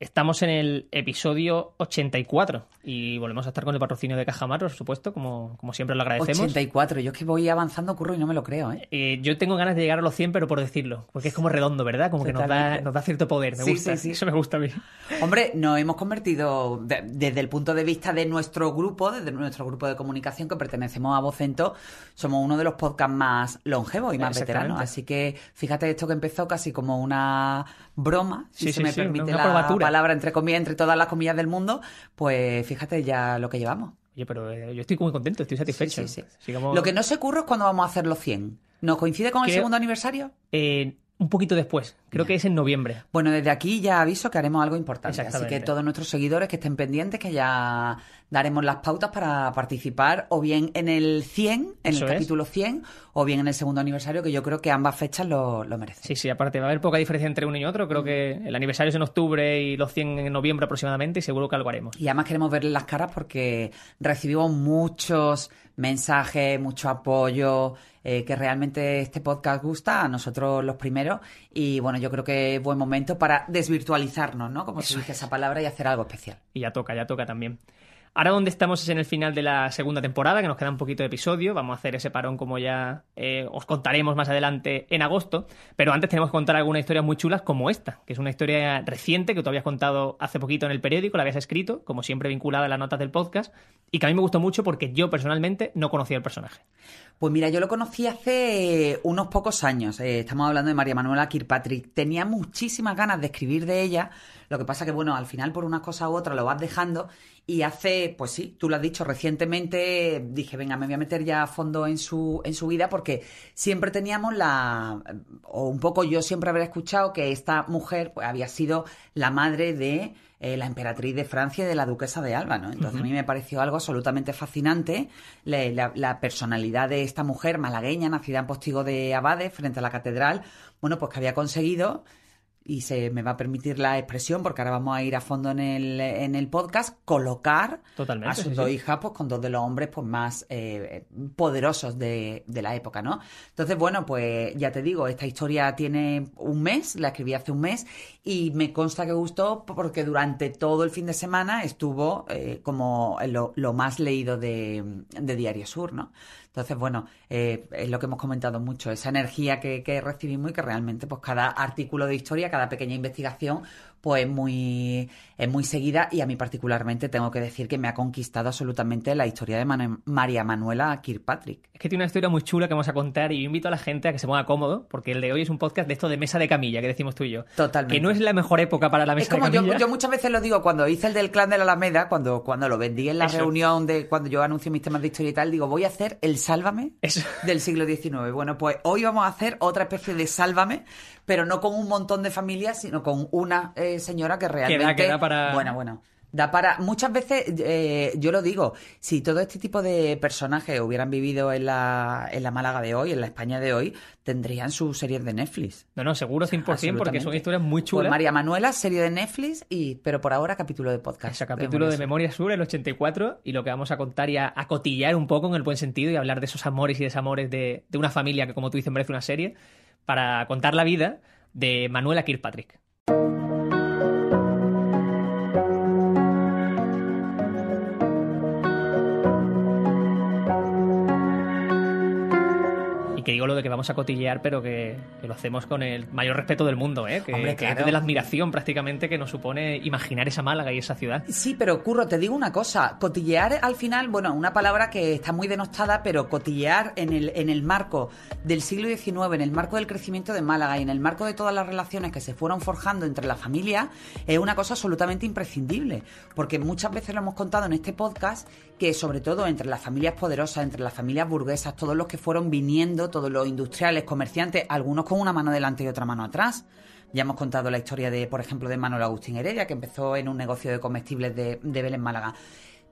Estamos en el episodio 84 y volvemos a estar con el patrocinio de Cajamar, por supuesto, como, como siempre lo agradecemos. 84, yo es que voy avanzando Curro y no me lo creo, ¿eh? Eh, yo tengo ganas de llegar a los 100, pero por decirlo, porque es como redondo, ¿verdad? Como que nos da, nos da cierto poder, me Sí, gusta. sí, sí. Eso me gusta a mí. Hombre, nos hemos convertido, de- desde el punto de vista de nuestro grupo, desde nuestro grupo de comunicación que pertenecemos a Vocento, somos uno de los podcasts más longevos y más veteranos. Así que fíjate esto que empezó casi como una broma, si se me permite una la probatura. Palabra entre comillas, entre todas las comillas del mundo, pues fíjate ya lo que llevamos. Oye, pero eh, yo estoy muy contento, estoy satisfecho. Sí, sí, sí. Sigamos- Lo que no sé, Curro, es cuando vamos a hacer los 100. ¿Nos coincide con el segundo aniversario? Eh, un poquito después, creo que es en noviembre. Bueno, desde aquí ya aviso que haremos algo importante. Así que todos nuestros seguidores que estén pendientes, que ya daremos las pautas para participar o bien en el 100, en Eso el es. capítulo 100, o bien en el segundo aniversario, que yo creo que ambas fechas lo, lo merecen. Sí, sí, aparte va a haber poca diferencia entre uno y otro. Creo que el aniversario es en octubre y los 100 en noviembre aproximadamente y seguro que algo haremos. Y además queremos verles las caras porque recibimos muchos mensajes, mucho apoyo, eh, que realmente este podcast gusta a nosotros los primeros. Y bueno, yo creo que es buen momento para desvirtualizarnos, ¿no? Como se dice esa palabra y hacer algo especial. Y ya toca, ya toca también. Ahora donde estamos es en el final de la segunda temporada, que nos queda un poquito de episodio. Vamos a hacer ese parón como ya eh, os contaremos más adelante en agosto. Pero antes tenemos que contar algunas historias muy chulas como esta, que es una historia reciente que tú habías contado hace poquito en el periódico, la habías escrito, como siempre vinculada a las notas del podcast, y que a mí me gustó mucho porque yo personalmente no conocía el personaje. Pues mira, yo lo conocí hace unos pocos años. Eh, estamos hablando de María Manuela Kirkpatrick. Tenía muchísimas ganas de escribir de ella. Lo que pasa que, bueno, al final por una cosa u otra lo vas dejando. Y hace, pues sí, tú lo has dicho, recientemente dije, venga, me voy a meter ya a fondo en su, en su vida porque siempre teníamos la, o un poco yo siempre habré escuchado que esta mujer pues, había sido la madre de eh, la emperatriz de Francia y de la duquesa de Alba, ¿no? Entonces a mí me pareció algo absolutamente fascinante la, la- la personalidad de esta mujer malagueña, nacida en Postigo de Abade, frente a la catedral, bueno, pues que había conseguido, y se me va a permitir la expresión, porque ahora vamos a ir a fondo en el, en el podcast, colocar Totalmente, a sus sí, dos sí. hijas pues, con dos de los hombres pues, más eh, poderosos de, de la época, ¿no? Entonces, bueno, pues ya te digo, esta historia tiene un mes, la escribí hace un mes, y me consta que gustó porque durante todo el fin de semana estuvo eh, como lo, lo más leído de, de Diario Sur, ¿no? Entonces, bueno, eh, es lo que hemos comentado mucho, esa energía que, que recibimos y que realmente, pues cada artículo de historia, cada pequeña investigación, pues es muy, es muy seguida y a mí particularmente tengo que decir que me ha conquistado absolutamente la historia de Manu- María Manuela Kirkpatrick. Es que tiene una historia muy chula que vamos a contar y yo invito a la gente a que se ponga cómodo, porque el de hoy es un podcast de esto de mesa de camilla que decimos tú y yo. Totalmente. Que no es la mejor época para la Es mesa como de yo, camilla. yo muchas veces lo digo, cuando hice el del clan de la Alameda, cuando, cuando lo vendí en la Eso. reunión de cuando yo anuncio mis temas de historia y tal, digo, voy a hacer el Sálvame Eso. del siglo XIX. Bueno, pues hoy vamos a hacer otra especie de Sálvame, pero no con un montón de familias, sino con una eh, señora que realmente... que da para- Bueno, bueno. Da para... Muchas veces, eh, yo lo digo, si todo este tipo de personajes hubieran vivido en la, en la Málaga de hoy, en la España de hoy, tendrían sus series de Netflix. No, no, seguro 100% porque son historias muy Pues chulas. María Manuela, serie de Netflix, y pero por ahora capítulo de podcast. Ese capítulo de Memoria Sur, el 84, y lo que vamos a contar y a, a cotillar un poco en el buen sentido y hablar de esos amores y desamores de, de una familia que, como tú dices, merece una serie, para contar la vida de Manuela Kirkpatrick. Que digo lo de que vamos a cotillear, pero que, que lo hacemos con el mayor respeto del mundo, ¿eh? que, Hombre, que es de la admiración prácticamente que nos supone imaginar esa Málaga y esa ciudad. Sí, pero Curro, te digo una cosa. Cotillear al final, bueno, una palabra que está muy denostada, pero cotillear en el, en el marco del siglo XIX, en el marco del crecimiento de Málaga y en el marco de todas las relaciones que se fueron forjando entre la familia, es una cosa absolutamente imprescindible. Porque muchas veces lo hemos contado en este podcast que sobre todo entre las familias poderosas, entre las familias burguesas, todos los que fueron viniendo, todos los industriales, comerciantes, algunos con una mano delante y otra mano atrás. Ya hemos contado la historia de, por ejemplo, de Manuel Agustín Heredia, que empezó en un negocio de comestibles de, de Belén Málaga.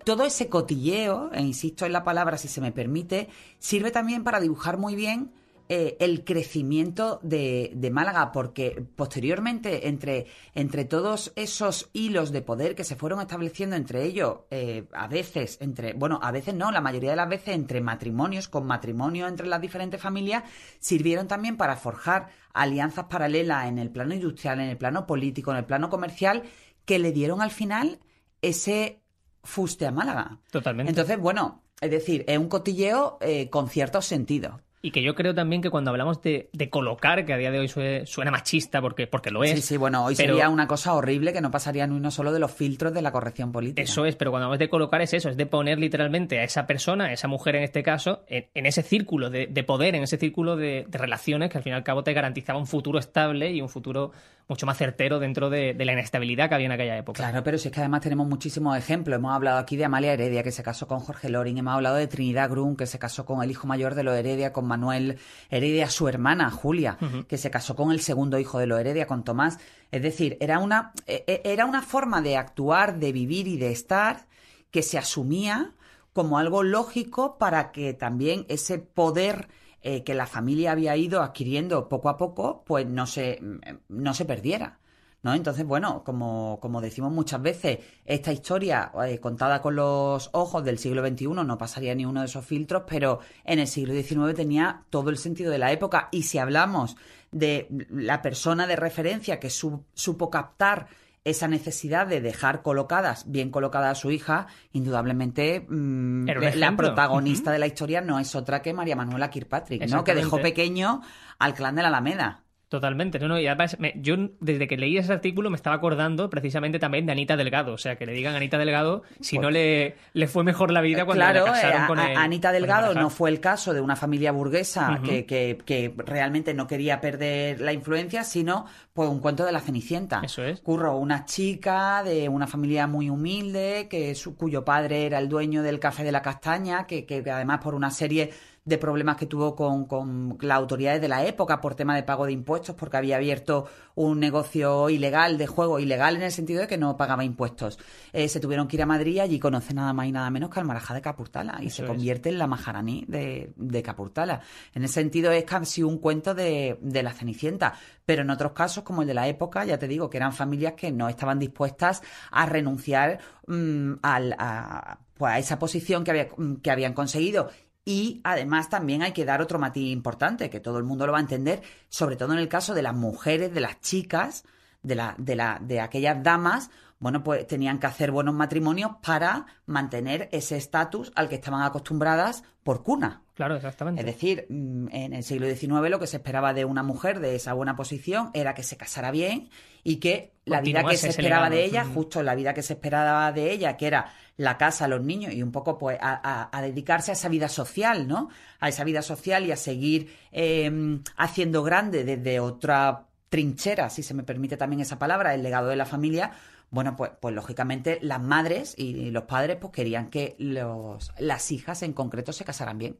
Todo ese cotilleo, e insisto en la palabra si se me permite, sirve también para dibujar muy bien eh, el crecimiento de, de, Málaga, porque posteriormente, entre, entre todos esos hilos de poder que se fueron estableciendo entre ellos, eh, a veces, entre, bueno, a veces no, la mayoría de las veces entre matrimonios, con matrimonio entre las diferentes familias, sirvieron también para forjar alianzas paralelas en el plano industrial, en el plano político, en el plano comercial, que le dieron al final ese fuste a Málaga. Totalmente. Entonces, bueno, es decir, es un cotilleo eh, con cierto sentido. Y que yo creo también que cuando hablamos de, colocar, que a día de hoy suena machista porque, porque lo es. Sí, sí, bueno, hoy sería una cosa horrible que no pasaría ni uno solo de los filtros de la corrección política. Eso es, pero cuando hablamos de colocar es eso, es de poner literalmente a esa persona, a esa mujer en este caso, en, ese círculo de, poder, en ese círculo de, relaciones que al fin y al cabo te garantizaba un futuro estable y un futuro mucho más certero dentro de, la inestabilidad que había en aquella época. Claro, pero si es que además tenemos muchísimos ejemplos. Hemos hablado aquí de Amalia Heredia, que se casó con Jorge Loring, hemos hablado de Trinidad Grun, que se casó con el hijo mayor de los Heredia, con Manuel Heredia, su hermana Julia, que se casó con el segundo hijo de los Heredia, con Tomás. Es decir, era una, e, e, era una forma de actuar, de vivir y de estar que se asumía como algo lógico para que también ese poder eh, que la familia había ido adquiriendo poco a poco, pues no se, no se perdiera. ¿No? Entonces, bueno, como, como decimos muchas veces, esta historia eh, contada con los ojos del siglo XXI no pasaría ni uno de esos filtros, pero en el siglo XIX tenía todo el sentido de la época. Y si hablamos de la persona de referencia que supo captar esa necesidad de dejar colocadas, bien colocada a su hija, indudablemente mm, la protagonista de la historia no es otra que María Manuela Kirkpatrick, ¿no? Que dejó pequeño al clan de la Alameda. Totalmente, no, no, y además yo desde que leí ese artículo me estaba acordando precisamente también de Anita Delgado, o sea, que le digan a Anita Delgado si pues no le, le fue mejor la vida cuando claro, casaron con él. Anita Delgado no fue el caso de una familia burguesa que, que, que, realmente no quería perder la influencia, sino pues un cuento de la Cenicienta. Eso es. Curro, una chica de una familia muy humilde, que su, cuyo padre era el dueño del Café de la Castaña, que, que además por una serie de problemas que tuvo con, con las autoridades de la época por tema de pago de impuestos, porque había abierto un negocio ilegal de juego, ilegal en el sentido de que no pagaba impuestos. Eh, se tuvieron que ir a Madrid y allí conoce nada más y nada menos que al Marajá de Capurtala y se convierte en la Maharaní de, de, Capurtala. En ese sentido es casi un cuento de, de la Cenicienta, pero en otros casos, como el de la época, ya te digo que eran familias que no estaban dispuestas a renunciar mm, a, pues a esa posición que, había, que habían conseguido y además también hay que dar otro matiz importante, que todo el mundo lo va a entender, sobre todo en el caso de las mujeres, de las chicas, de, la, de, la, de aquellas damas, bueno, pues tenían que hacer buenos matrimonios para mantener ese estatus al que estaban acostumbradas por cuna. Claro, exactamente. Es decir, mm, en el siglo XIX lo que se esperaba de una mujer de esa buena posición era que se casara bien y que la vida que se esperaba de ella, justo la vida que se esperaba de ella, que era la casa, los niños y un poco pues a, dedicarse a esa vida social, ¿no? A esa vida social y a seguir em, haciendo grande desde otra trinchera, si se me permite también esa palabra, el legado de la familia, bueno, pues, pues lógicamente las madres y los padres pues querían que los, las hijas en concreto se casaran bien.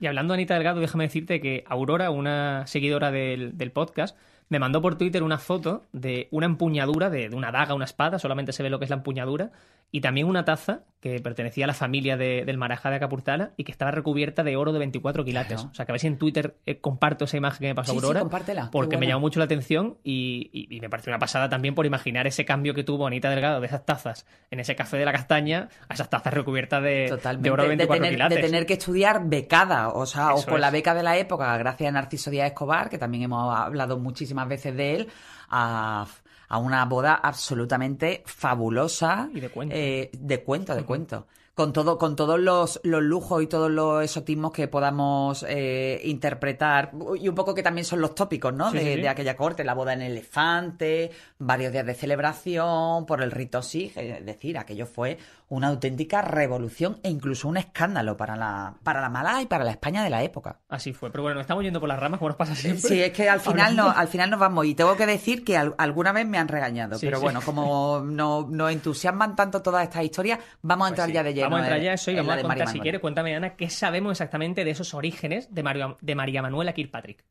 Y hablando Anita Delgado, déjame decirte que Aurora, una seguidora del, del podcast, me mandó por Twitter una foto de una empuñadura, de, de, una daga, una espada, solamente se ve lo que es la empuñadura, y también una taza que pertenecía a la familia del Marajá de Acapurtala y que estaba recubierta de oro de 24 quilates. O sea, que a ver si en Twitter eh, comparto esa imagen que me pasó sí, Aurora. Sí, compártela. Porque me llamó mucho la atención y, me pareció una pasada también por imaginar ese cambio que tuvo Anita Delgado de esas tazas en ese café de la castaña a esas tazas recubiertas de, oro de 24 de tener, quilates. De tener que estudiar becada, o sea, o con la beca de la época, gracias a Narciso Díaz Escobar, que también hemos hablado muchísimas veces de él, a a una boda absolutamente fabulosa. Y de cuento. Eh, de cuento, de cuento con todo, con todos los, los, lujos y todos los exotismos que podamos eh, interpretar, y un poco que también son los tópicos, ¿no? de, aquella corte, la boda en elefante, varios días de celebración, por el rito sí, es decir, aquello fue una auténtica revolución e incluso un escándalo para la, para la mala y para la España de la época. Así fue, pero bueno, estamos yendo por las ramas como nos pasa siempre. Sí, es que al final, no, al final nos vamos y tengo que decir que alguna vez me han regañado, pero bueno, como nos no entusiasman tanto todas estas historias, vamos a pues entrar ya de lleno. Vamos a entrar ya eso y vamos a contar, si quiere, cuéntame Ana, qué sabemos exactamente de esos orígenes de, Mario, de María Manuela Kirkpatrick.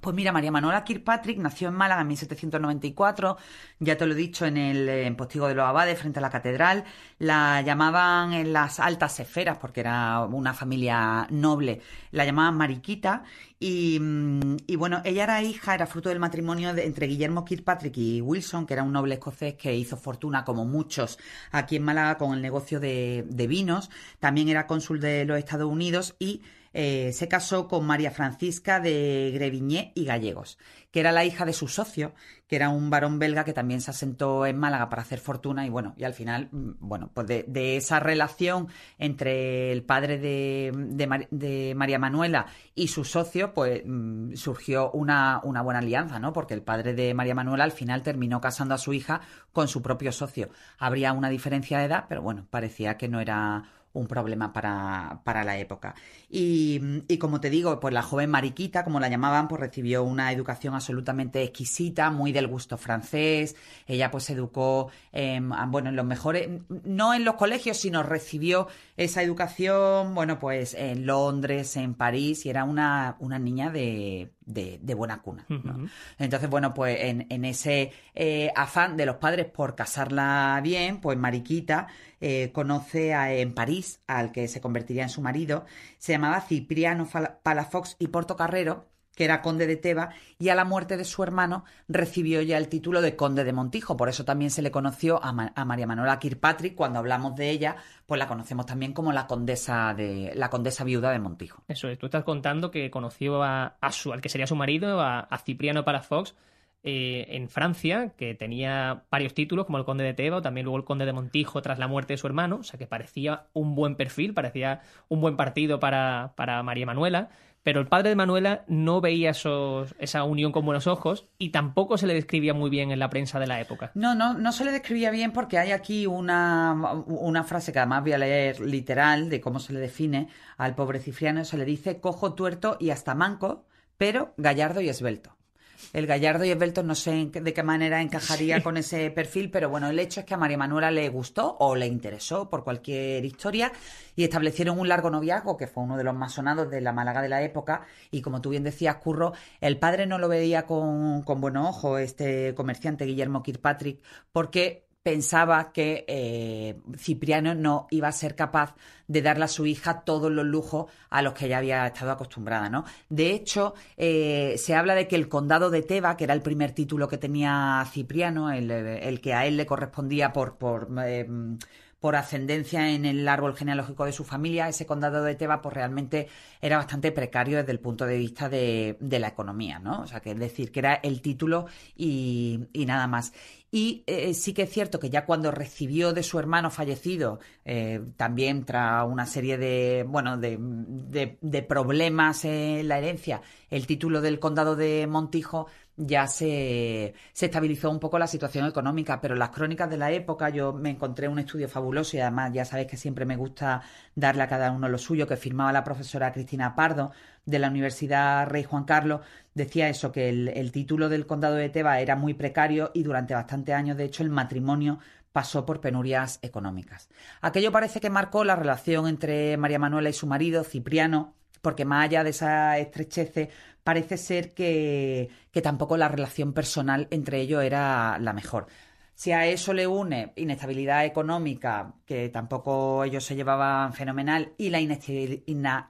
Pues mira, María Manuela Kirkpatrick nació en Málaga en 1794, ya te lo he dicho, en el Postigo de los Abades, frente a la catedral. La llamaban en las altas esferas, porque era una familia noble, la llamaban Mariquita. Y, mm, y bueno, ella era hija, era fruto del matrimonio de- entre Guillermo Kirkpatrick y Wilson, que era un noble escocés que hizo fortuna, como muchos, aquí en Málaga con el negocio de vinos. También era cónsul de los Estados Unidos y eh, se casó con María Francisca de Grevigné y Gallegos, que era la hija de su socio, que era un varón belga que también se asentó en Málaga para hacer fortuna y bueno, y al final, mm, bueno, pues de, esa relación entre el padre de, de de María Manuela y su socio, pues mm, surgió una, una buena alianza, ¿no? Porque el padre de María Manuela al final terminó casando a su hija con su propio socio. Habría una diferencia de edad, pero bueno, parecía que no era un problema para, para la época. Y, como te digo, pues la joven Mariquita, como la llamaban, pues recibió una educación absolutamente exquisita, muy del gusto francés. Ella pues se educó, em, bueno, en los mejores, no en los colegios, sino recibió esa educación, bueno, pues en Londres, en París, y era una, una niña de, de, de buena cuna. Entonces, bueno, pues en, en ese eh, afán de los padres por casarla bien, pues Mariquita eh, conoce a- en París al que se convertiría en su marido. Se llamaba Cipriano Palafox y Portocarrero, que era conde de Teba, y a la muerte de su hermano recibió ya el título de conde de Montijo. Por eso también se le conoció a, Ma- a María Manuela Kirkpatrick. Cuando hablamos de ella, pues la conocemos también como la condesa de la condesa viuda de Montijo. Eso es, tú estás contando que conoció a, a su, al que sería su marido, a, a Cipriano Palafox, eh, en Francia, que tenía varios títulos, como el conde de Teba, o también luego el conde de Montijo tras la muerte de su hermano, o sea que parecía un buen perfil, parecía un buen partido para, para María Manuela, pero el padre de Manuela no veía esos- esa unión con buenos ojos y tampoco se le describía muy bien en la prensa de la época. No, no, no se le describía bien porque hay aquí una, una frase que además voy a leer literal de cómo se le define al pobre Cifriano. Se le dice cojo, tuerto y hasta manco, pero gallardo y esbelto. El gallardo y esbelto no sé de qué manera encajaría con ese perfil, pero bueno, el hecho es que a María Manuela le gustó o le interesó por cualquier historia y establecieron un largo noviazgo que fue uno de los más sonados de la Málaga de la época y como tú bien decías, Curro, el padre no lo veía con, con buenos ojos, este comerciante Guillermo Kirkpatrick, porque pensaba que eh, Cipriano no iba a ser capaz de darle a su hija todos los lujos a los que ella había estado acostumbrada, ¿no? De hecho, eh, se habla de que el condado de Teba, que era el primer título que tenía Cipriano, el, que a él le correspondía por, por eh, por ascendencia en el árbol genealógico de su familia, ese condado de Teba pues realmente era bastante precario desde el punto de vista de, de la economía, ¿no? O sea, que es decir, que era el título y nada más. Y eh, sí que es cierto que ya cuando recibió de su hermano fallecido, eh, también tras una serie de, bueno, de, de, problemas en la herencia, el título del condado de Montijo, ya se, se, estabilizó un poco la situación económica, pero las crónicas de la época, yo me encontré un estudio fabuloso y además ya sabéis que siempre me gusta darle a cada uno lo suyo, que firmaba la profesora Cristina Pardo de la Universidad Rey Juan Carlos, decía eso, que el, el título del condado de Teba era muy precario y durante bastantes años, de hecho, el matrimonio pasó por penurias económicas. Aquello parece que marcó la relación entre María Manuela y su marido, Cipriano, porque más allá de esa estrechez, parece ser que, que, tampoco la relación personal entre ellos era la mejor. Si a eso le une inestabilidad económica, que tampoco ellos se llevaban fenomenal, y la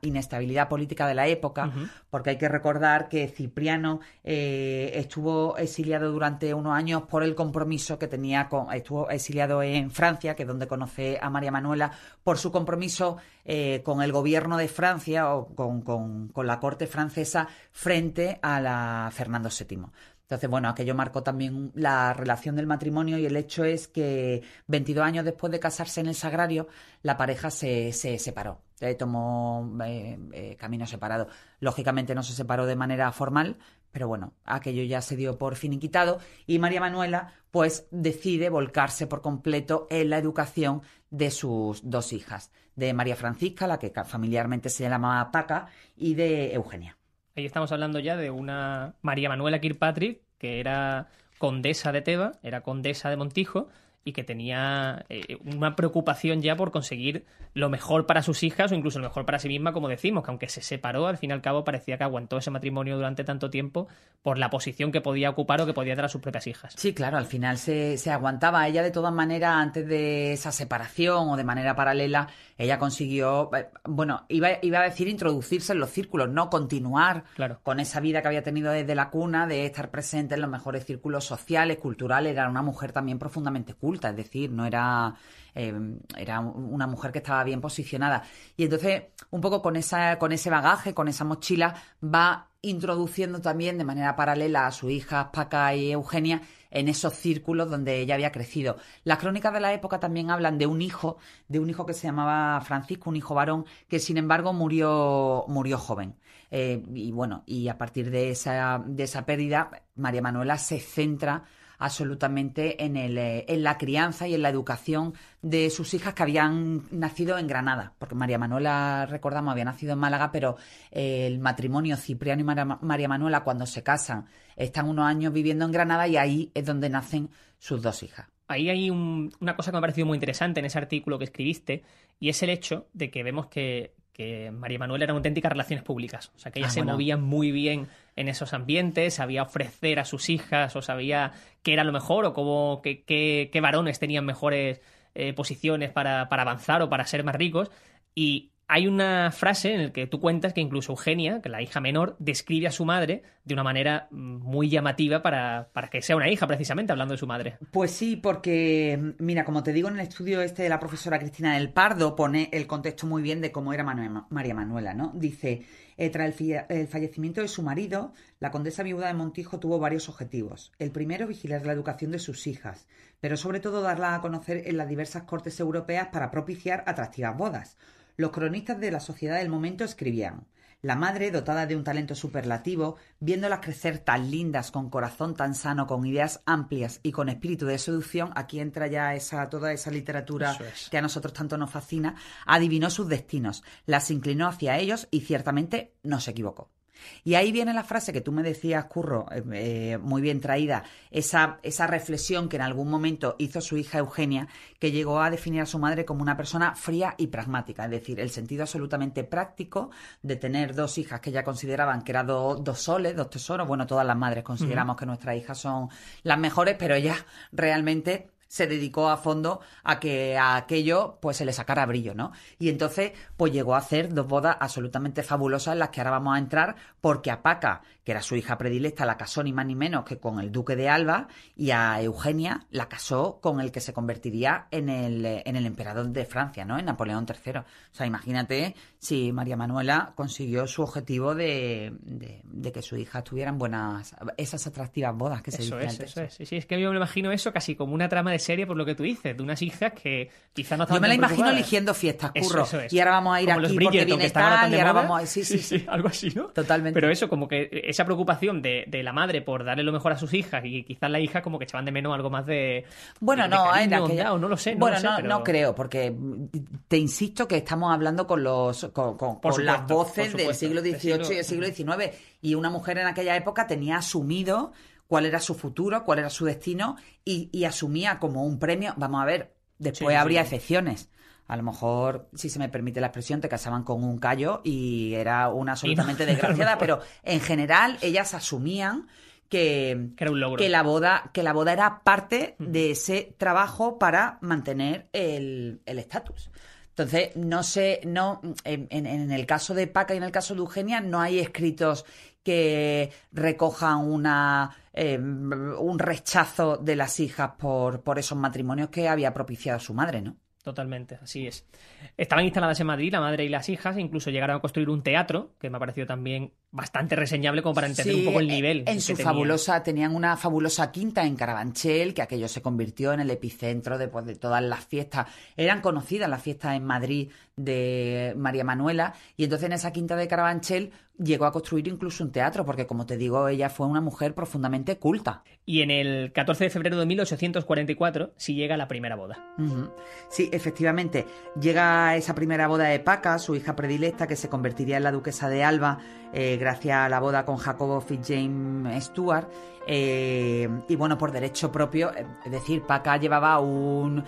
inestabilidad política de la época, uh -huh. porque hay que recordar que Cipriano eh, estuvo exiliado durante unos años por el compromiso que tenía con. estuvo exiliado en Francia, que es donde conoce a María Manuela, por su compromiso eh, con el gobierno de Francia o con, con, con la corte francesa frente a la Fernando VII. Entonces, bueno, aquello marcó también la relación del matrimonio y el hecho es que 22 años después de casarse en el Sagrario, la pareja se, se separó, eh, tomó eh, eh, camino separado. Lógicamente no se separó de manera formal, pero bueno, aquello ya se dio por finiquitado y María Manuela pues decide volcarse por completo en la educación de sus dos hijas, de María Francisca, la que familiarmente se llamaba Paca, y de Eugenia. Ahí estamos hablando ya de una María Manuela Kirkpatrick, que era condesa de Teba, era condesa de Montijo, y que tenía eh, una preocupación ya por conseguir lo mejor para sus hijas o incluso lo mejor para sí misma, como decimos, que aunque se separó, al fin y al cabo parecía que aguantó ese matrimonio durante tanto tiempo por la posición que podía ocupar o que podía dar a sus propias hijas. Sí, claro, al final se, se aguantaba. Ella, de todas maneras, antes de esa separación o de manera paralela, ella consiguió, eh, bueno, iba, iba a decir introducirse en los círculos, no continuar Claro. con esa vida que había tenido desde la cuna, de estar presente en los mejores círculos sociales, culturales. Era una mujer también profundamente culta, es decir, no era, eh, era una mujer que estaba bien posicionada. Y entonces, un poco con, esa, con ese bagaje, con esa mochila, va introduciendo también de manera paralela a sus hijas Paca y Eugenia en esos círculos donde ella había crecido. Las crónicas de la época también hablan de un hijo, de un hijo que se llamaba Francisco, un hijo varón, que sin embargo murió, murió joven. Eh, y bueno, y a partir de esa, de esa pérdida, María Manuela se centra absolutamente en, el, eh, en la crianza y en la educación de sus hijas que habían nacido en Granada, porque María Manuela, recordamos, había nacido en Málaga, pero eh, el matrimonio Cipriano y María, María Manuela, cuando se casan, están unos años viviendo en Granada y ahí es donde nacen sus dos hijas. Ahí hay un- una cosa que me ha parecido muy interesante en ese artículo que escribiste, y es el hecho de que vemos que, que María Manuela eran auténticas relaciones públicas. O sea, que ella Ah, se bueno. movía muy bien en esos ambientes, sabía ofrecer a sus hijas, o sabía qué era lo mejor, o cómo, qué, qué- qué varones tenían mejores eh, posiciones para, para avanzar o para ser más ricos. Y hay una frase en la que tú cuentas que incluso Eugenia, que la hija menor, describe a su madre de una manera muy llamativa para, para que sea una hija, precisamente, hablando de su madre. Pues sí, porque, mira, como te digo, en el estudio este de la profesora Cristina del Pardo pone el contexto muy bien de cómo era María Manuela, ¿no? Dice, eh, tras el, el fallecimiento de su marido, la condesa viuda de Montijo tuvo varios objetivos. El primero, vigilar la educación de sus hijas, pero sobre todo darla a conocer en las diversas cortes europeas para propiciar atractivas bodas. Los cronistas de la sociedad del momento escribían la madre, dotada de un talento superlativo, viéndolas crecer tan lindas, con corazón tan sano, con ideas amplias y con espíritu de seducción, aquí entra ya esa, toda esa literatura es. que a nosotros tanto nos fascina, adivinó sus destinos, las inclinó hacia ellos y ciertamente no se equivocó. Y ahí viene la frase que tú me decías, Curro, eh, eh, muy bien traída, esa, esa reflexión que en algún momento hizo su hija Eugenia, que llegó a definir a su madre como una persona fría y pragmática, es decir, el sentido absolutamente práctico de tener dos hijas que ella consideraban que eran do- dos soles, dos tesoros. Bueno, todas las madres consideramos que nuestras hijas son las mejores, pero ella realmente se dedicó a fondo a que a aquello pues se le sacara brillo, ¿no? Y entonces pues llegó a hacer dos bodas absolutamente fabulosas en las que ahora vamos a entrar porque a Paca, que era su hija predilecta, la casó ni más ni menos que con el duque de Alba y a Eugenia la casó con el que se convertiría en el, en el emperador de Francia, ¿no? En Napoleón III. O sea, imagínate si María Manuela consiguió su objetivo de, de- de que su hija tuvieran buenas, esas atractivas bodas que se Eso es, antes. eso es. Sí, sí, es que yo me imagino eso casi como una trama de serie, por lo que tú dices, de unas hijas que quizá no Yo estaban me la imagino eligiendo fiestas, curro. eso es. Y ahora vamos a ir Como aquí porque viene tal y ahora moda. vamos a... Sí, sí, sí. algo así, ¿no? Totalmente. Pero eso, como que esa preocupación de, de la madre por darle lo mejor a sus hijas y quizás la hija como que echaban de menos algo más de Bueno, de- de no, cariño, aquella- o no lo sé, no bueno, lo sé, no, pero- no creo, porque te insisto que estamos hablando con los con, las voces del siglo XVIII y del siglo XIX. Y una mujer en aquella época tenía asumido cuál era su futuro, cuál era su destino, y, y asumía como un premio. Vamos a ver, después Sí, sí. habría excepciones. A lo mejor, si se me permite la expresión, te casaban con un callo y era una absolutamente no, desgraciada, pero en general ellas asumían que, Que era un logro. que la boda, que la boda era parte de ese trabajo para mantener el el estatus. Entonces, no sé, no, en, en- en el caso de Paca y en el caso de Eugenia, no hay escritos que recojan una eh, un rechazo de las hijas por, por esos matrimonios que había propiciado su madre, ¿no? Totalmente, así es. Estaban instaladas en Madrid, la madre y las hijas, e incluso llegaron a construir un teatro, que me ha parecido también bastante reseñable como para entender Sí, un poco el nivel. En su fabulosa, tenían una fabulosa quinta en Carabanchel, que aquello se convirtió en el epicentro después de todas las fiestas. Eran conocidas las fiestas en Madrid de María Manuela, y entonces en esa quinta de Carabanchel llegó a construir incluso un teatro, porque como te digo, ella fue una mujer profundamente culta. Y en el 14 de febrero de 1844 sí llega la primera boda. Sí, efectivamente. Llega esa primera boda de Paca, su hija predilecta, que se convertiría en la duquesa de Alba, eh, gracias a la boda con Jacobo Fitzjames Stuart. Eh, y bueno, por derecho propio, es decir, Paca llevaba un,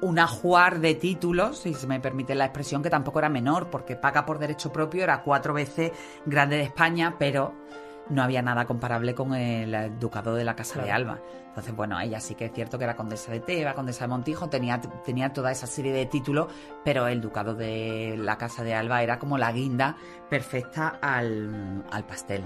un ajuar de títulos, si se me permite la expresión, que tampoco era menor, porque Paca por derecho propio era cuatro veces grande de España, pero no había nada comparable con el ducado de la Casa de Alba. Entonces, bueno, ella sí que es cierto que era condesa de Teba, condesa de Montijo, tenía, tenía toda esa serie de títulos, pero el ducado de la Casa de Alba era como la guinda perfecta al, al pastel.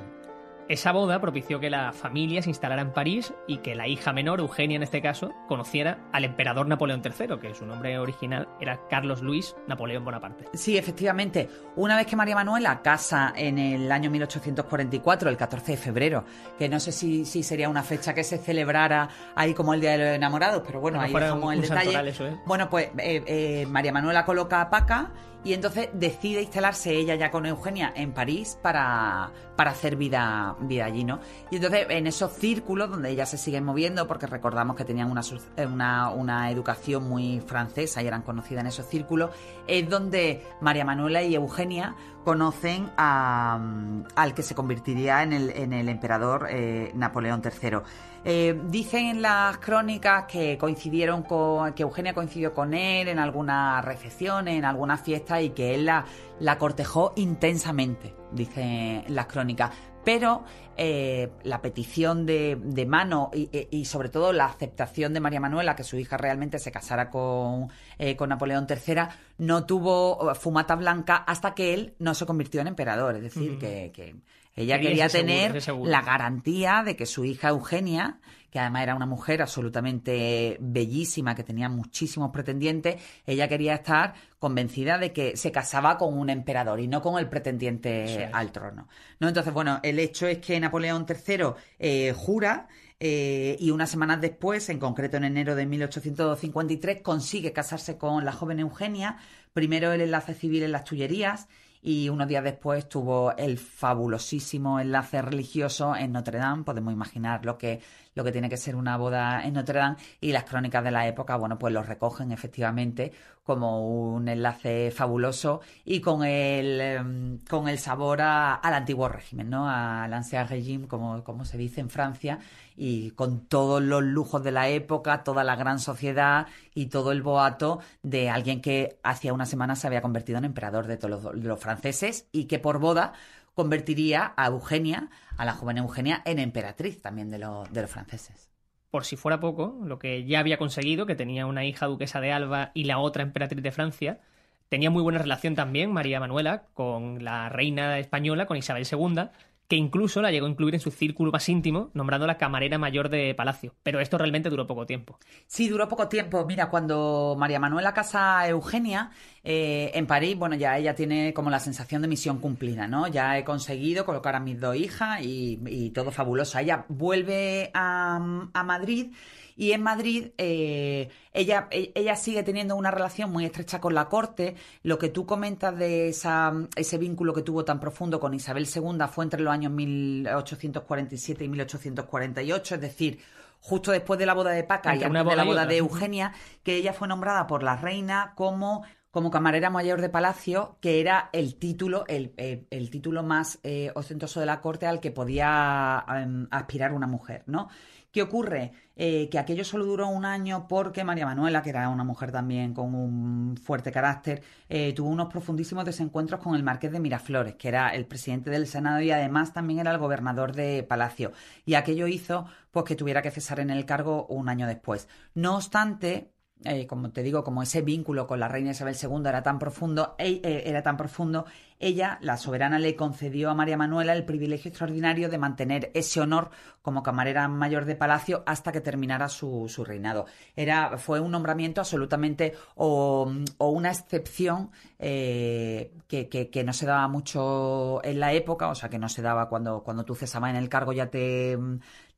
Esa boda propició que la familia se instalara en París y que la hija menor, Eugenia en este caso, conociera al emperador Napoleón III, que su nombre original era Carlos Luis Napoleón Bonaparte. Sí, efectivamente. Una vez que María Manuela casa en el año 1844, el 14 de febrero, que no sé si, si sería una fecha que se celebrara ahí como el Día de los Enamorados, pero bueno, ahí dejamos el detalle. Bueno, pues eh, eh, María Manuela coloca a Paca y entonces decide instalarse ella ya con Eugenia en París para, para hacer vida, vida allí, ¿no? Y entonces en esos círculos donde ellas se siguen moviendo, porque recordamos que tenían una, una, una educación muy francesa y eran conocidas en esos círculos, es donde María Manuela y Eugenia conocen al que se convertiría en el, en el emperador eh, Napoleón III. Eh, dicen en las crónicas que coincidieron con, que Eugenia coincidió con él en algunas recepciones, en algunas fiestas y que él la, la cortejó intensamente, dicen las crónicas. Pero eh, la petición de, mano y, sobre todo la aceptación de María Manuela, que su hija realmente se casara con, eh, con Napoleón III, no tuvo fumata blanca hasta que él no se convirtió en emperador. Es decir, que, que, ella quería tener la garantía de que su hija Eugenia que además era una mujer absolutamente bellísima, que tenía muchísimos pretendientes, ella quería estar convencida de que se casaba con un emperador y no con el pretendiente al trono. ¿no? Entonces, bueno, el hecho es que Napoleón III eh, jura eh, y unas semanas después, en concreto en enero de 1853, consigue casarse con la joven Eugenia, primero el enlace civil en las Tullerías y unos días después tuvo el fabulosísimo enlace religioso en Notre Dame. Podemos imaginar lo que, lo que tiene que ser una boda en Notre Dame y las crónicas de la época, bueno, pues lo recogen efectivamente como un enlace fabuloso y con el, em, con el sabor al antiguo régimen, ¿no? Al ancien régime, como, como se dice en Francia, y con todos los lujos de la época, toda la gran sociedad y todo el boato de alguien que hacía una semana se había convertido en emperador de todos los, franceses y que por boda convertiría a Eugenia, a la joven Eugenia, en emperatriz también de, de los franceses por si fuera poco, lo que ya había conseguido, que tenía una hija duquesa de Alba y la otra emperatriz de Francia, tenía muy buena relación también María Manuela con la reina española, con Isabel II, que incluso la llegó a incluir en su círculo más íntimo, nombrándola camarera mayor de Palacio. Pero esto realmente duró poco tiempo. Sí, duró poco tiempo. Mira, cuando María Manuela casa a Eugenia eh, en París, bueno, ya ella tiene como la sensación de misión cumplida, ¿no? Ya he conseguido colocar a mis dos hijas y, todo fabuloso. Ella vuelve a, a Madrid y en Madrid eh, ella, e, ella sigue teniendo una relación muy estrecha con la corte. Lo que tú comentas de esa, ese vínculo que tuvo tan profundo con Isabel II fue entre los años 1847 y 1848, es decir, justo después de la boda de Paca y antes de la boda de Eugenia, que ella fue nombrada por la reina como como camarera mayor de palacio, que era el título, el, el, título más eh, ostentoso de la corte al que podía em, aspirar una mujer, ¿no? ¿Qué ocurre? Eh, que aquello solo duró un año porque María Manuela, que era una mujer también con un fuerte carácter, eh, tuvo unos profundísimos desencuentros con el marqués de Miraflores, que era el presidente del Senado y además también era el gobernador de Palacio. Y aquello hizo pues que tuviera que cesar en el cargo un año después. No obstante, eh, como te digo, como ese vínculo con la reina Isabel II era tan profundo, eh, era tan profundo, ella, la soberana, le concedió a María Manuela el privilegio extraordinario de mantener ese honor como camarera mayor de palacio hasta que terminara su, reinado. Era, fue un nombramiento absolutamente o, una excepción eh, que, que, no se daba mucho en la época, o sea, que no se daba cuando, cuando tú cesabas en el cargo ya te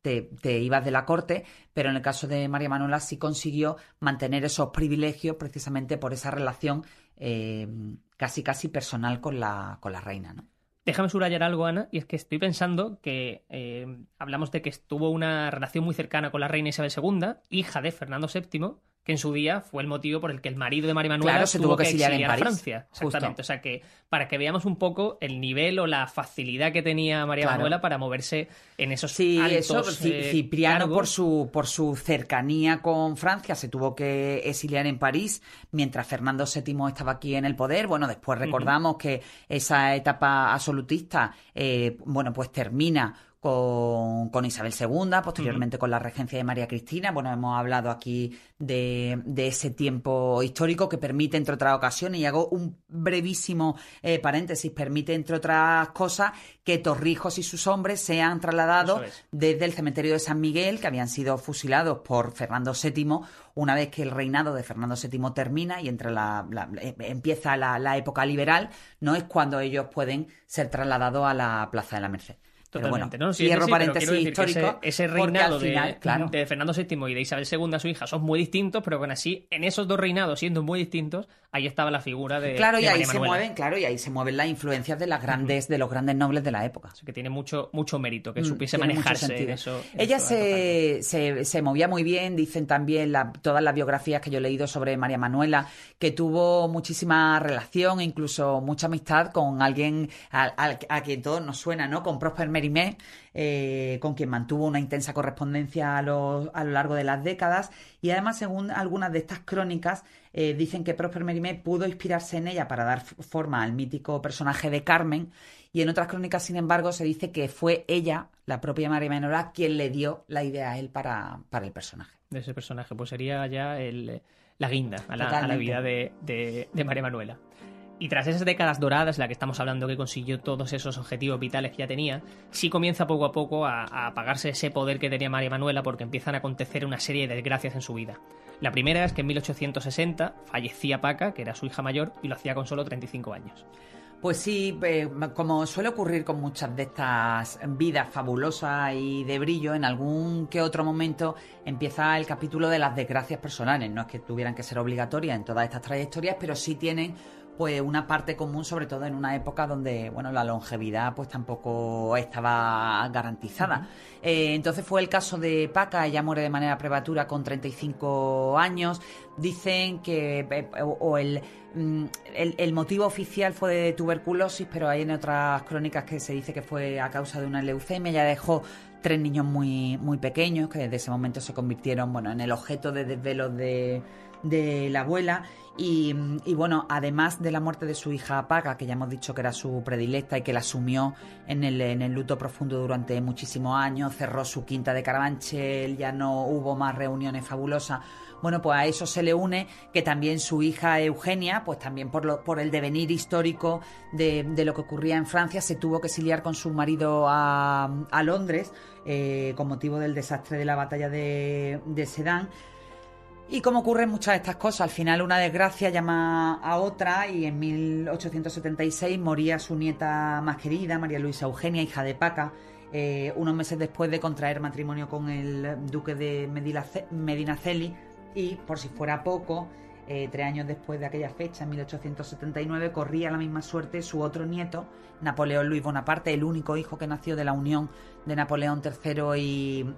te, ibas de la corte, pero en el caso de María Manuela sí consiguió mantener esos privilegios precisamente por esa relación eh, casi casi personal con la, con la reina, ¿no? Déjame subrayar algo, Ana, y es que estoy pensando que eh, hablamos de que estuvo una relación muy cercana con la reina Isabel II, hija de Fernando VII, que en su día fue el motivo por el que el marido de María Manuela se tuvo, que exiliar, en a Francia. Exactamente. O sea que para que veamos un poco el nivel o la facilidad que tenía María Manuela para moverse en esos sí, altos, eso, eh, Cipriano por su por su cercanía con Francia se tuvo que exiliar en París mientras Fernando VII estaba aquí en el poder. Bueno, después recordamos que esa etapa absolutista, eh, bueno, pues termina con, con, Isabel II, posteriormente con la regencia de María Cristina. Bueno, hemos hablado aquí de, de, ese tiempo histórico que permite, entre otras ocasiones, y hago un brevísimo eh, paréntesis, permite, entre otras cosas, que Torrijos y sus hombres sean trasladados desde el cementerio de San Miguel, que habían sido fusilados por Fernando VII, una vez que el reinado de Fernando VII termina y entre la, eh, empieza la, la época liberal, no es cuando ellos pueden ser trasladados a la Plaza de la Merced. Totalmente, ¿no? cierro paréntesis histórico. Ese, reinado de, de, Fernando VII y de Isabel II, su hija, son muy distintos, pero con así, en esos dos reinados, siendo muy distintos, ahí estaba la figura de. Claro, y ahí se mueven, claro, y ahí se mueven las influencias de las grandes, de los grandes nobles de la época. que tiene mucho, mucho mérito, que mm, supiese manejarse en eso. Ella se, se, movía muy bien, dicen también todas las biografías que yo he leído sobre María Manuela, que tuvo muchísima relación, incluso mucha amistad con alguien a, a quien todos nos suena, ¿no? Con Prosper Mérimée, eh, con quien mantuvo una intensa correspondencia a lo, a lo, largo de las décadas. Y además, según algunas de estas crónicas, eh, dicen que Prosper Mérimée pudo inspirarse en ella para dar forma al mítico personaje de Carmen. Y en otras crónicas, sin embargo, se dice que fue ella, la propia María Manuela, quien le dio la idea a él para, para el personaje. De ese personaje, pues sería ya el, la guinda a la, vida de, de, de María Manuela. Y tras esas décadas doradas, la que estamos hablando que consiguió todos esos objetivos vitales que ya tenía, sí comienza poco a poco a, apagarse ese poder que tenía María Manuela porque empiezan a acontecer una serie de desgracias en su vida. La primera es que en 1860 fallecía Paca, que era su hija mayor, y lo hacía con solo 35 años. Pues sí, eh, como suele ocurrir con muchas de estas vidas fabulosas y de brillo, en algún que otro momento empieza el capítulo de las desgracias personales. No es que tuvieran que ser obligatorias en todas estas trayectorias, pero sí tienen pues una parte común, sobre todo en una época donde, bueno, la longevidad pues tampoco estaba garantizada. Eh, entonces fue el caso de Paca, ella muere de manera prematura con 35 años. Dicen que, eh, o, mm, el, el, motivo oficial fue de tuberculosis, pero hay en otras crónicas que se dice que fue a causa de una leucemia. Ella dejó tres niños muy, muy pequeños que desde ese momento se convirtieron, bueno, en el objeto de desvelos de de la abuela. Y, bueno, además de la muerte de su hija Paga, que ya hemos dicho que era su predilecta y que la asumió en el, en el luto profundo durante muchísimos años, cerró su quinta de Carabanchel, ya no hubo más reuniones fabulosas. Bueno, pues a eso se le une que también su hija Eugenia, pues también por, lo, por el devenir histórico de, lo que ocurría en Francia, se tuvo que exiliar con su marido a, a Londres eh, con motivo del desastre de la batalla de, de Sedan. Y como ocurren muchas de estas cosas, al final una desgracia llama a otra y en 1876 moría su nieta más querida, María Luisa Eugenia, hija de Paca, eh, unos meses después de contraer matrimonio con el duque de Medinaceli y, por si fuera poco, eh, tres años después de aquella fecha, en 1879, corría la misma suerte su otro nieto, Napoleón Luis Bonaparte, el único hijo que nació de la unión de Napoleón III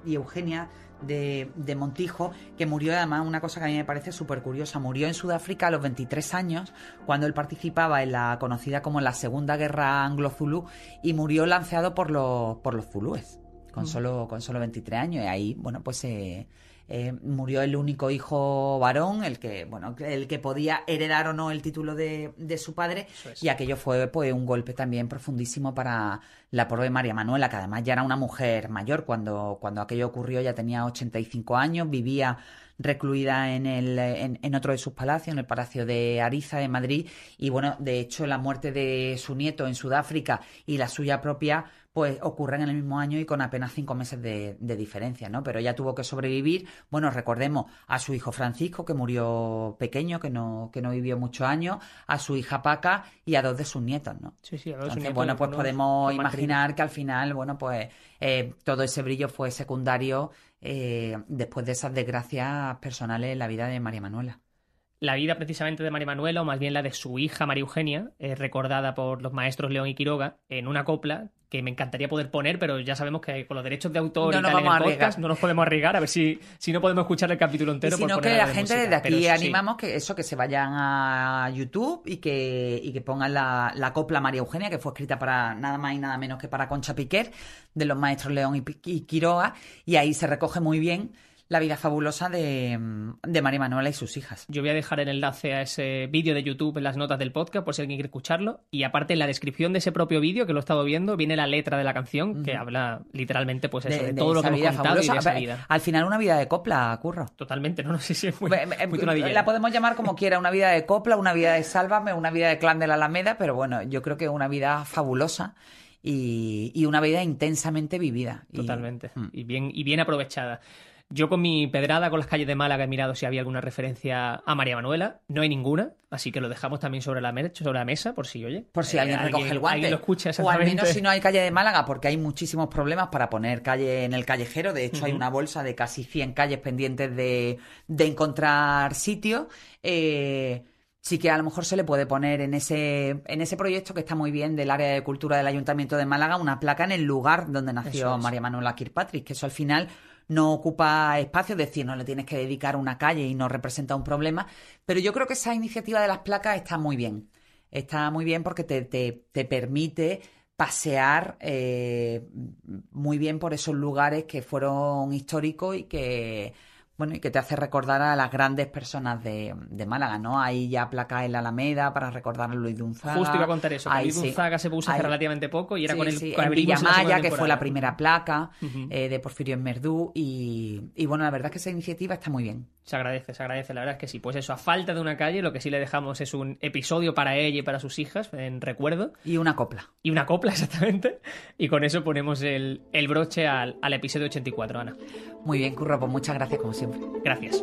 y Eugenia, de, Montijo, que murió además, una cosa que a mí me parece súper curiosa, murió en Sudáfrica a los 23 años, cuando él participaba en la conocida como la Segunda Guerra Anglo-Zulú, y murió lanceado por los, por los zulúes, con, solo, con solo 23 años, y ahí, bueno, pues se... Eh, murió el único hijo varón, el que, bueno, el que podía heredar o no el título de, de su padre, y aquello fue pues un golpe también profundísimo para la pobre María Manuela, que además ya era una mujer mayor. Cuando, cuando aquello ocurrió, ya tenía 85 años, vivía recluida en, el, en, otro de sus palacios, en el Palacio de Ariza de Madrid. Y bueno, de hecho, la muerte de su nieto en Sudáfrica y la suya propia, pues ocurren en el mismo año y con apenas cinco meses de, diferencia, ¿no? Pero ella tuvo que sobrevivir, bueno, recordemos a su hijo Francisco, que murió pequeño, que no, que no vivió muchos años, a su hija Paca y a dos de sus nietos, ¿no? Sí, sí, a dos de sus nietos. Bueno, pues podemos imaginar que al final, bueno, pues eh, todo ese brillo fue secundario eh, después de esas desgracias personales en la vida de María Manuela. La vida precisamente de María Manuela, o más bien la de su hija María Eugenia, es recordada por los maestros León y Quiroga en una copla que me encantaría poder poner, pero ya sabemos que con los derechos de autor No y tal en el podcast no nos podemos arriesgar, a ver si, si no podemos escuchar el capítulo entero. si por no, poner que la gente música. desde aquí animamos que eso, que se vayan a YouTube y que, y que pongan la, la copla María Eugenia, que fue escrita para nada más y nada menos que para Concha Piquer, de los maestros León y, y Quiroga, y ahí se recoge muy bien la vida fabulosa de, de María Manuela y sus hijas. Yo voy a dejar el enlace a ese vídeo de YouTube en las notas del podcast por si alguien quiere escucharlo. Y aparte, en la descripción de ese propio vídeo, que lo he estado viendo, viene la letra de la canción que habla literalmente, pues eso, de, todo lo que hemos contado y de esa vida. Al final una vida de copla, curro. Totalmente, no, no sé si es muy, muy la podemos llamar como quiera, una vida de copla, una vida de sálvame, una vida de clan de la Alameda, pero bueno, yo creo que una vida fabulosa y, y una vida intensamente vivida. Y- Totalmente. Mm. Y, bien, y bien aprovechada. Yo con mi pedrada con las calles de Málaga he mirado si había alguna referencia a María Manuela. No hay ninguna, así que lo dejamos también sobre la, sobre la mesa por si, oye. Por si eh, alguien recoge el guante. Alguien lo escucha o al menos si no hay calle de Málaga, porque hay muchísimos problemas para poner calle en el callejero. De hecho, hay una bolsa de casi 100 calles pendientes de, de encontrar sitio. Eh, sí que a lo mejor se le puede poner en ese, en ese proyecto que está muy bien del área de cultura del Ayuntamiento de Málaga una placa en el lugar donde nació es. María Manuela Kirkpatrick, que eso al final no ocupa espacio, es decir, no le tienes que dedicar una calle y no representa un problema. Pero yo creo que esa iniciativa de las placas está muy bien. Está muy bien porque te, te- te permite pasear eh, muy bien por esos lugares que fueron históricos y que bueno y que te hace recordar a las grandes personas de, de Málaga, ¿no? Hay ya placas en la Alameda para recordar a Luis de Unzaga. Justo iba a contar eso. que Ahí Luis sí. Gonzaga se puso hace Ahí- relativamente poco y era Sí, con el sí, con segunda Villamaya, que fue la primera placa Ujú. eh, de Porfirio en Merdú y, y bueno, la verdad es que esa iniciativa está muy bien. Se agradece, se agradece, la verdad es que sí. Pues eso, a falta de una calle, lo que sí le dejamos es un episodio para ella y para sus hijas, en recuerdo, Y una copla. y una copla exactamente, y con eso ponemos el, el broche al, al episodio 84, Ana. Muy bien, Curro, pues muchas gracias como siempre. Gracias.